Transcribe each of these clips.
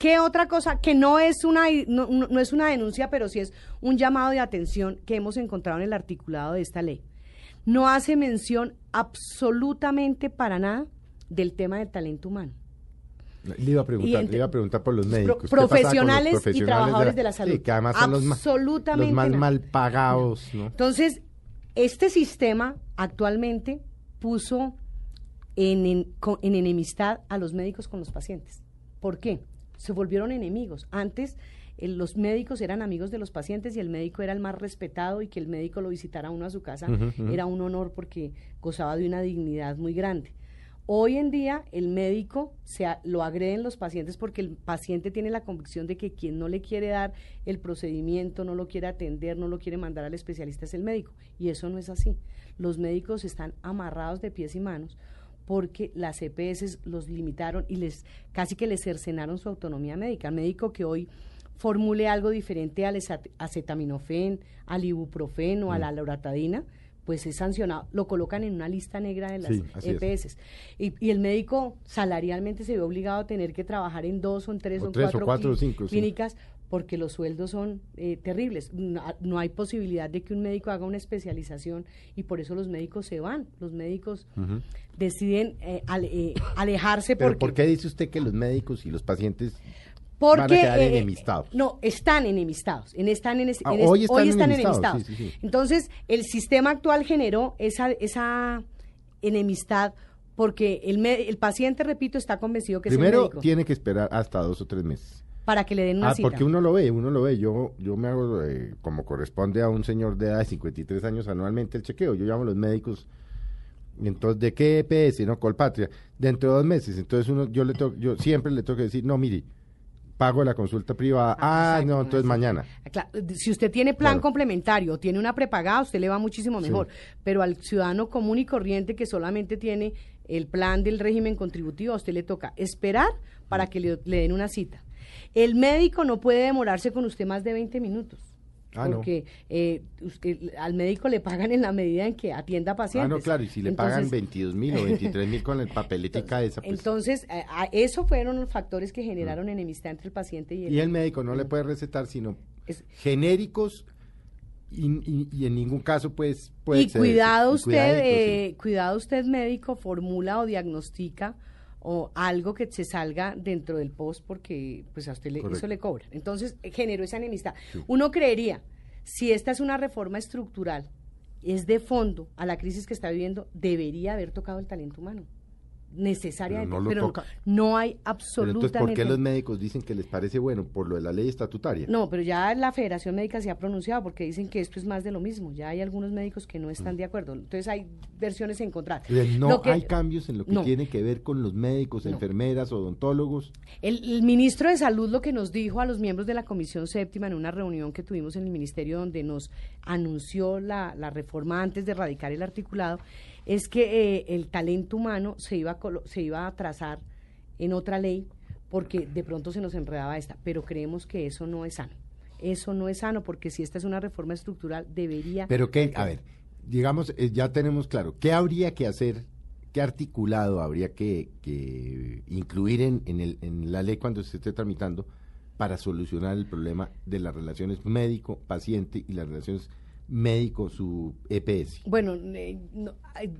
¿Qué otra cosa que no es una no, no es una denuncia, pero sí es un llamado de atención que hemos encontrado en el articulado de esta ley? No hace mención absolutamente para nada del tema del talento humano. Le iba a preguntar, le iba a preguntar por los médicos. profesionales, y trabajadores de la, salud. Sí, que además son los más, los más mal pagados. ¿no? Entonces, este sistema actualmente puso en, en enemistad a los médicos con los pacientes. ¿Por qué? Se volvieron enemigos. Antes los médicos eran amigos de los pacientes y el médico era el más respetado y que el médico lo visitara uno a su casa era un honor porque gozaba de una dignidad muy grande. Hoy en día el médico se lo agreden los pacientes porque el paciente tiene la convicción de que quien no le quiere dar el procedimiento, no lo quiere atender, no lo quiere mandar al especialista es el médico. Y eso no es así. Los médicos están amarrados de pies y manos porque las EPS los limitaron y les casi que les cercenaron su autonomía médica. El médico que hoy formule algo diferente al acetaminofén, al ibuprofeno, a la mm. loratadina, pues es sancionado, lo colocan en una lista negra de las EPS. Y, el médico salarialmente se ve obligado a tener que trabajar en dos o en tres o, cuatro, clínicas porque los sueldos son eh, terribles. No, hay posibilidad de que un médico haga una especialización y por eso los médicos se van. Los médicos deciden eh, eh, alejarse. ¿Pero por qué dice usted que los médicos y los pacientes van a quedar enemistados? No, están enemistados. En, están en, ah, hoy están, enemistados. Entonces, el sistema actual generó esa, esa enemistad porque el, el paciente, repito, está convencido que Primero, es el médico. tiene que esperar hasta dos o tres meses para que le den una ah, porque uno lo ve, uno lo ve. Yo, yo me hago, eh, como corresponde a un señor de edad de 53 años anualmente el chequeo. Yo llamo a los médicos. Entonces, ¿de qué EPS? No, Colpatria. Dentro de dos meses. Entonces, uno, yo, le yo siempre le tengo que decir, no, mire, pago la consulta privada. Ah, ah no, entonces mañana. Si usted tiene plan complementario o tiene una prepagada, usted le va muchísimo mejor. Pero al ciudadano común y corriente que solamente tiene el plan del régimen contributivo, a usted le toca esperar para que le den una cita. El médico no puede demorarse con usted más de 20 minutos. Ah, porque eh, al médico le pagan en la medida en que atienda pacientes. Ah, no, claro, y si le pagan 22 mil o 23 mil con el papeletica esa. Pues. Entonces, eh, eso fueron los factores que generaron mm. enemistad entre el paciente y el Y el médico no le puede recetar sino genéricos y, en ningún caso pues puede y cuidado usted eh, cuidado usted médico formula o diagnostica o algo que se salga dentro del post porque pues a usted le, eso le cobra. Entonces generó esa enemistad. Uno creería, si esta es una reforma estructural, es de fondo a la crisis que está viviendo, debería haber tocado el talento humano necesariamente, pero, no, hay absolutamente. entonces, ¿por qué los médicos dicen que les parece bueno por lo de la ley estatutaria? No, pero ya la Federación Médica se ha pronunciado porque dicen que esto es más de lo mismo. Ya hay algunos médicos que no están mm. de acuerdo. Entonces hay versiones encontradas. No hay cambios en lo que tiene que ver con los médicos, enfermeras, odontólogos. El, ministro de Salud lo que nos dijo a los miembros de la Comisión Séptima en una reunión que tuvimos en el ministerio donde nos anunció la, la reforma antes de erradicar el articulado es que eh, el talento humano se iba, a se iba a trazar en otra ley porque de pronto se nos enredaba esta, pero creemos que eso no es sano. Eso no es sano porque si esta es una reforma estructural debería... Pero que, a ver, digamos, eh, ya tenemos claro, ¿qué habría que hacer, qué articulado habría que, que incluir en, en, el, en la ley cuando se esté tramitando para solucionar el problema de las relaciones médico-paciente y las relaciones médico su EPS? Bueno, eh,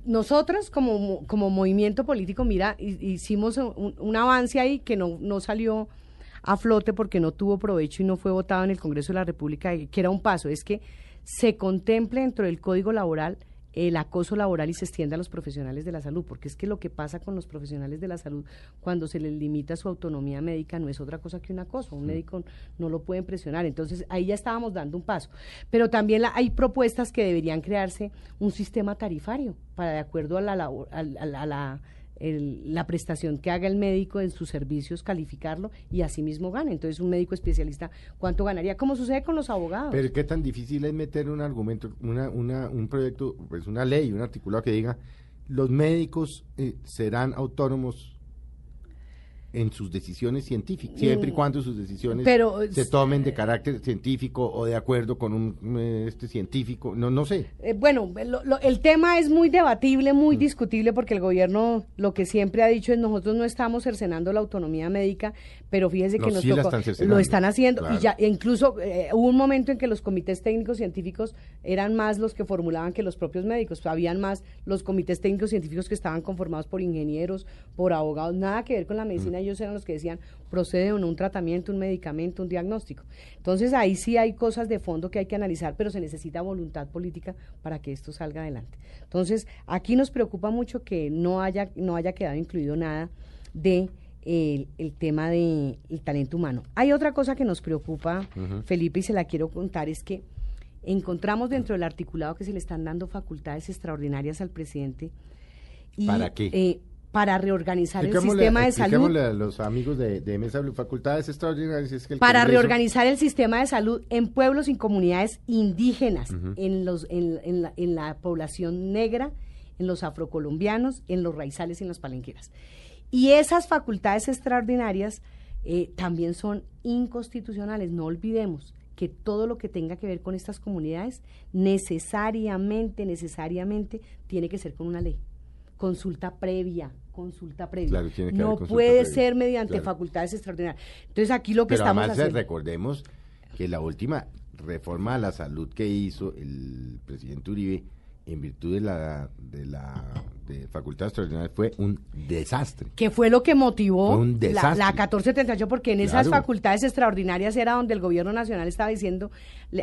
nosotras como, como movimiento político, mira, hicimos un, avance ahí que no, no salió a flote porque no tuvo provecho y no fue votado en el Congreso de la República, que era un paso, es que se contemple dentro del Código Laboral el acoso laboral y se extienda a los profesionales de la salud, porque es que lo que pasa con los profesionales de la salud cuando se les limita su autonomía médica no es otra cosa que un acoso, un médico no lo puede presionar, entonces ahí ya estábamos dando un paso, pero también hay propuestas que deberían crearse un sistema tarifario para de acuerdo a la, a la la prestación que haga el médico en sus servicios, calificarlo y asimismo gane. Entonces, un médico especialista, ¿cuánto ganaría? Como sucede con los abogados. Pero qué tan difícil es meter un argumento, una, una, un proyecto, pues una ley, un articulado que diga, los médicos eh, serán autónomos en sus decisiones científicas, siempre y Mm. cuando sus decisiones Pero, se tomen de carácter científico o de acuerdo con un eh, este científico, no no sé. Eh, bueno, lo- lo- el tema es muy debatible, Mm. muy discutible, porque el gobierno lo que siempre ha dicho es nosotros no estamos cercenando la autonomía médica, pero fíjese que No, nos sí tocó- están lo están haciendo claro. y ya incluso eh, hubo un momento en que los comités técnicos científicos eran más los que formulaban que los propios médicos, habían más los comités técnicos científicos que estaban conformados por ingenieros, por abogados, nada que ver con la medicina, Mm. Ellos eran los que decían procede o no un tratamiento, un medicamento, un diagnóstico. Entonces ahí sí hay cosas de fondo que hay que analizar, pero se necesita voluntad política para que esto salga adelante. Entonces aquí nos preocupa mucho que no haya, no haya quedado incluido nada de el, el tema del talento humano. Hay otra cosa que nos preocupa, Felipe, y se la quiero contar, es que encontramos dentro del articulado que se le están dando facultades extraordinarias al presidente. Y, ¿Para qué? eh, para reorganizar el sistema de salud. a los amigos de, de Mesa Blue, facultades extraordinarias es que el para Congreso- reorganizar el sistema de salud en pueblos y comunidades indígenas, en, los, en, en la, en la población negra, en los afrocolombianos, en los raizales y en las palenqueras. Y esas facultades extraordinarias eh, también son inconstitucionales, no olvidemos que todo lo que tenga que ver con estas comunidades necesariamente, necesariamente tiene que ser con una ley. Consulta previa, consulta previa. Claro, tiene que haber no puede previa, ser mediante claro. facultades extraordinarias. Entonces aquí lo que Pero estamos además haciendo... recordemos que la última reforma a la salud que hizo el presidente Uribe en virtud de la de la de facultad extraordinaria fue un desastre. que fue lo que motivó un la, la 1438, porque en esas Claro. facultades extraordinarias era donde el gobierno nacional estaba diciendo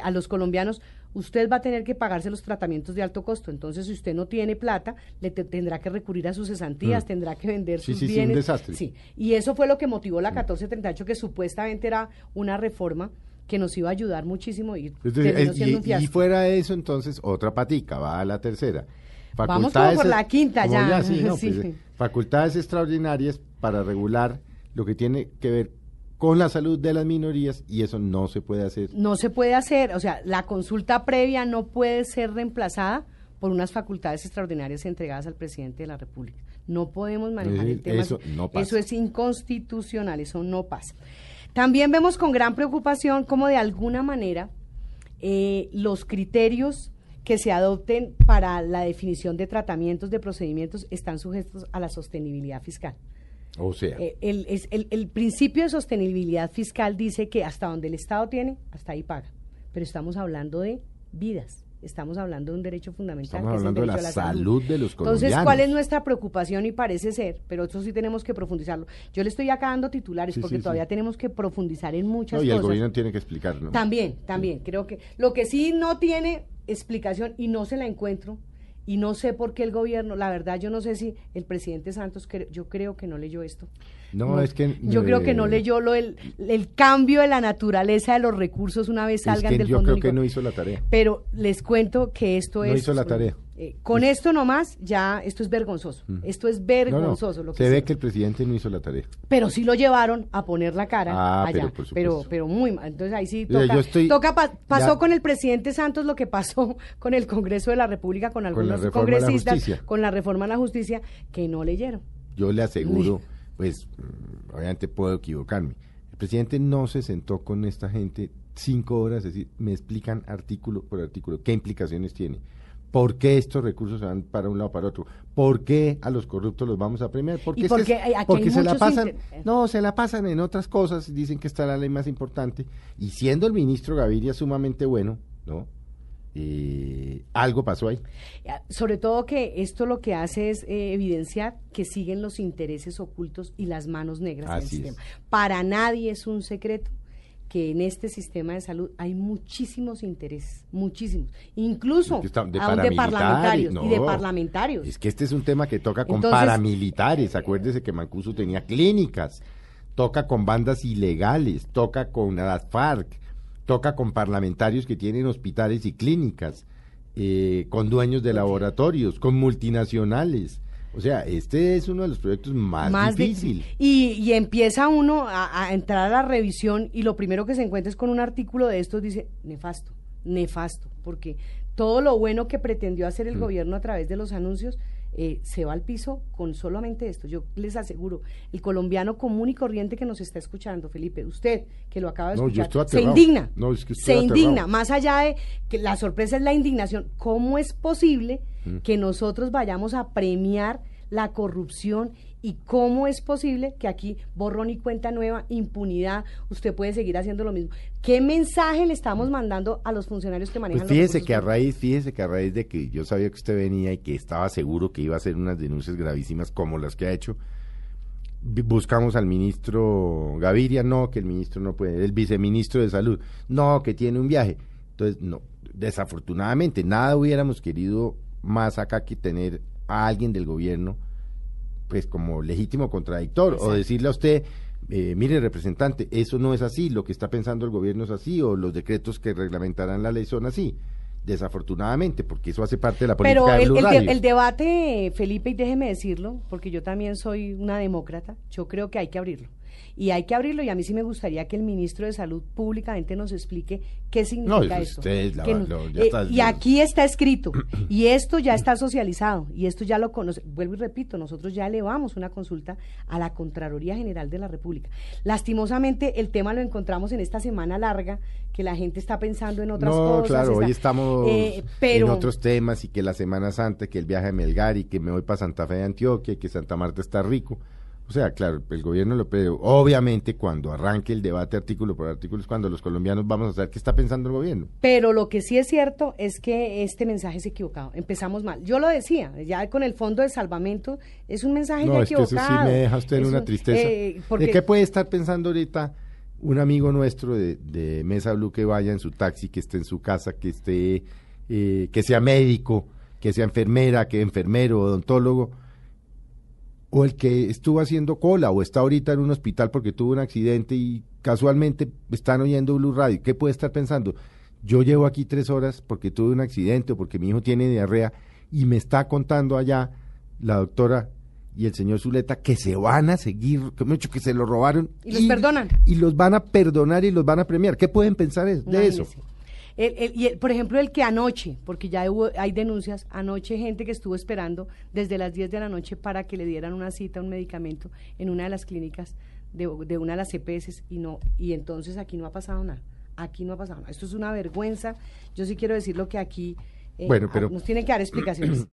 a los colombianos, usted va a tener que pagarse los tratamientos de alto costo, entonces si usted no tiene plata, le te- tendrá que recurrir a sus cesantías, Mm. tendrá que vender Sí, sus sí, sí, un bienes. desastre. Sí, y eso fue lo que motivó la 1438, que supuestamente era una reforma que nos iba a ayudar muchísimo y Entonces, eh, siendo un y, y fuera de eso, entonces, otra patica, va a la tercera. Vamos como por la quinta ya. sí, no, Sí. pues, facultades extraordinarias para regular lo que tiene que ver con la salud de las minorías y eso no se puede hacer. no se puede hacer, o sea, la consulta previa no puede ser reemplazada por unas facultades extraordinarias entregadas al presidente de la República. No podemos manejar Eh, el tema. eso no pasa. Eso es inconstitucional, eso no pasa. También vemos con gran preocupación cómo de alguna manera eh, los criterios que se adopten para la definición de tratamientos, de procedimientos, están sujetos a la sostenibilidad fiscal. O sea, Eh, el, es- el- el principio de sostenibilidad fiscal dice que hasta donde el Estado tiene, hasta ahí paga. Pero estamos hablando de vidas, estamos hablando de un derecho fundamental. Estamos que es el hablando de la derecho a salud de los Entonces, colombianos. ¿cuál es nuestra preocupación? Y parece ser, pero eso sí tenemos que profundizarlo. Yo le estoy acá dando titulares Sí, porque sí, todavía sí. tenemos que profundizar en muchas no, y el cosas. gobierno tiene que explicar. ¿no? También, también, creo que lo que sí no tiene explicación y no se la encuentro y no sé por qué el gobierno, la verdad yo no sé si el presidente Santos, yo creo que no leyó esto. No, es que, Yo creo que no eh, leyó lo el, el cambio de la naturaleza de los recursos una vez Es salgan que del yo fondo. creo único. que no hizo la tarea. Pero les cuento que esto No es... hizo la tarea. eh, con esto nomás, ya, esto es vergonzoso. Esto es No, no, vergonzoso. lo que se ve que el presidente no hizo la tarea. Pero sí lo llevaron a poner la cara Ah, allá. pero por pero, pero, muy mal. Entonces ahí sí toca. yo estoy- toca pa- pasó ya- con el presidente Santos lo que pasó con el Congreso de la República, con algunos congresistas, con la reforma a la justicia, que no leyeron. Yo le aseguro, pues, mm, obviamente puedo equivocarme. El presidente no se sentó con esta gente cinco horas, es decir, me explican artículo por artículo qué implicaciones tiene. ¿Por qué estos recursos se van para un lado o para otro? ¿Por qué a los corruptos los vamos a premiar? Porque, es que porque es- porque se la pasan, inter- no, se la pasan en otras cosas, dicen que está la ley más importante, y siendo el ministro Gaviria sumamente bueno, ¿no? Eh, algo pasó ahí. Eh, Sobre todo que esto lo que hace es eh, evidenciar que siguen los intereses ocultos y las manos negras del es. sistema. Para nadie es un secreto que en este sistema de salud hay muchísimos intereses, muchísimos, incluso de aún de paramilitares, parlamentarios y de parlamentarios. Es que este es un tema que toca con Entonces- paramilitares. Acuérdese que Mancuso tenía clínicas, toca con bandas ilegales, toca con las FARC, toca con parlamentarios que tienen hospitales y clínicas, eh, con dueños de laboratorios, con multinacionales. O sea, este es uno de los proyectos más, de- difícil. y, y empieza uno a, a entrar a la revisión y lo primero que se encuentra es con un artículo de estos, dice, nefasto, nefasto, porque todo lo bueno que pretendió hacer el Mm. gobierno a través de los anuncios eh, se va al piso con solamente esto. Yo les aseguro, el colombiano común y corriente que nos está escuchando, Felipe, usted que lo acaba de escuchar, se indigna, se indigna, más allá de que la sorpresa es la indignación, ¿cómo es posible mm. que nosotros vayamos a premiar la corrupción y cómo es posible que aquí borrón y cuenta nueva, impunidad, usted puede seguir haciendo lo mismo. ¿Qué mensaje le estamos mandando a los funcionarios que manejan pues fíjese que a raíz, fíjese que a raíz de que yo sabía que usted venía y que estaba seguro que iba a hacer unas denuncias gravísimas como las que ha hecho, buscamos al ministro Gaviria, no, que el ministro no puede, el viceministro de salud, no, que tiene un viaje. Entonces, no, desafortunadamente, nada hubiéramos querido más acá que tener a alguien del gobierno pues como legítimo contradictor o decirle a usted eh, mire representante eso no es así lo que está pensando el gobierno es así o los decretos que reglamentarán la ley son así. Desafortunadamente porque eso hace parte de la política pero el, el, el debate Felipe y déjeme decirlo porque yo también soy una demócrata yo creo que hay que abrirlo y hay que abrirlo y a mí sí me gustaría que el ministro de Salud públicamente nos explique qué significa eso. y aquí está escrito y esto ya está socializado y esto ya lo conoce. Vuelvo y repito, nosotros ya elevamos una consulta a la Contraloría General de la República. Lastimosamente el tema lo encontramos en esta semana larga que la gente está pensando en otras no, cosas. claro, hoy estamos eh, en otros temas y que la Semana Santa, que el viaje a Melgar y que me voy para Santa Fe de Antioquia y que Santa Marta está rico. O sea, claro, el gobierno lo pide. Obviamente, cuando arranque el debate artículo por artículo es cuando los colombianos vamos a saber qué está pensando el gobierno. Pero lo que sí es cierto es que este mensaje es equivocado. Empezamos mal. Yo lo decía, ya con el fondo de salvamento, es un mensaje no, es Que eso sí me deja usted en una tristeza. Eh, ¿De qué puede estar pensando ahorita un amigo nuestro de, Mesa Blue que vaya en su taxi, que esté en su casa, que esté, eh, que sea médico, que sea enfermera, que enfermero, odontólogo? O el que estuvo haciendo cola o está ahorita en un hospital porque tuvo un accidente y casualmente están oyendo Blue Radio, ¿qué puede estar pensando? Yo llevo aquí tres horas porque tuve un accidente o porque mi hijo tiene diarrea y me está contando allá la doctora y el señor Zuleta que se van a seguir, que mucho que se lo robaron. Y los perdonan. Y los van a perdonar y los van a premiar. ¿Qué pueden pensar de eso? Y por ejemplo, el que anoche, porque ya hubo, hay denuncias, anoche gente que estuvo esperando desde las 10 de la noche para que le dieran una cita, un medicamento en una de las clínicas de, de una de las CPS y no y entonces aquí no ha pasado nada. Aquí no ha pasado nada. Esto es una vergüenza. Yo sí quiero decir lo que aquí eh, bueno, pero... nos tienen que dar explicaciones.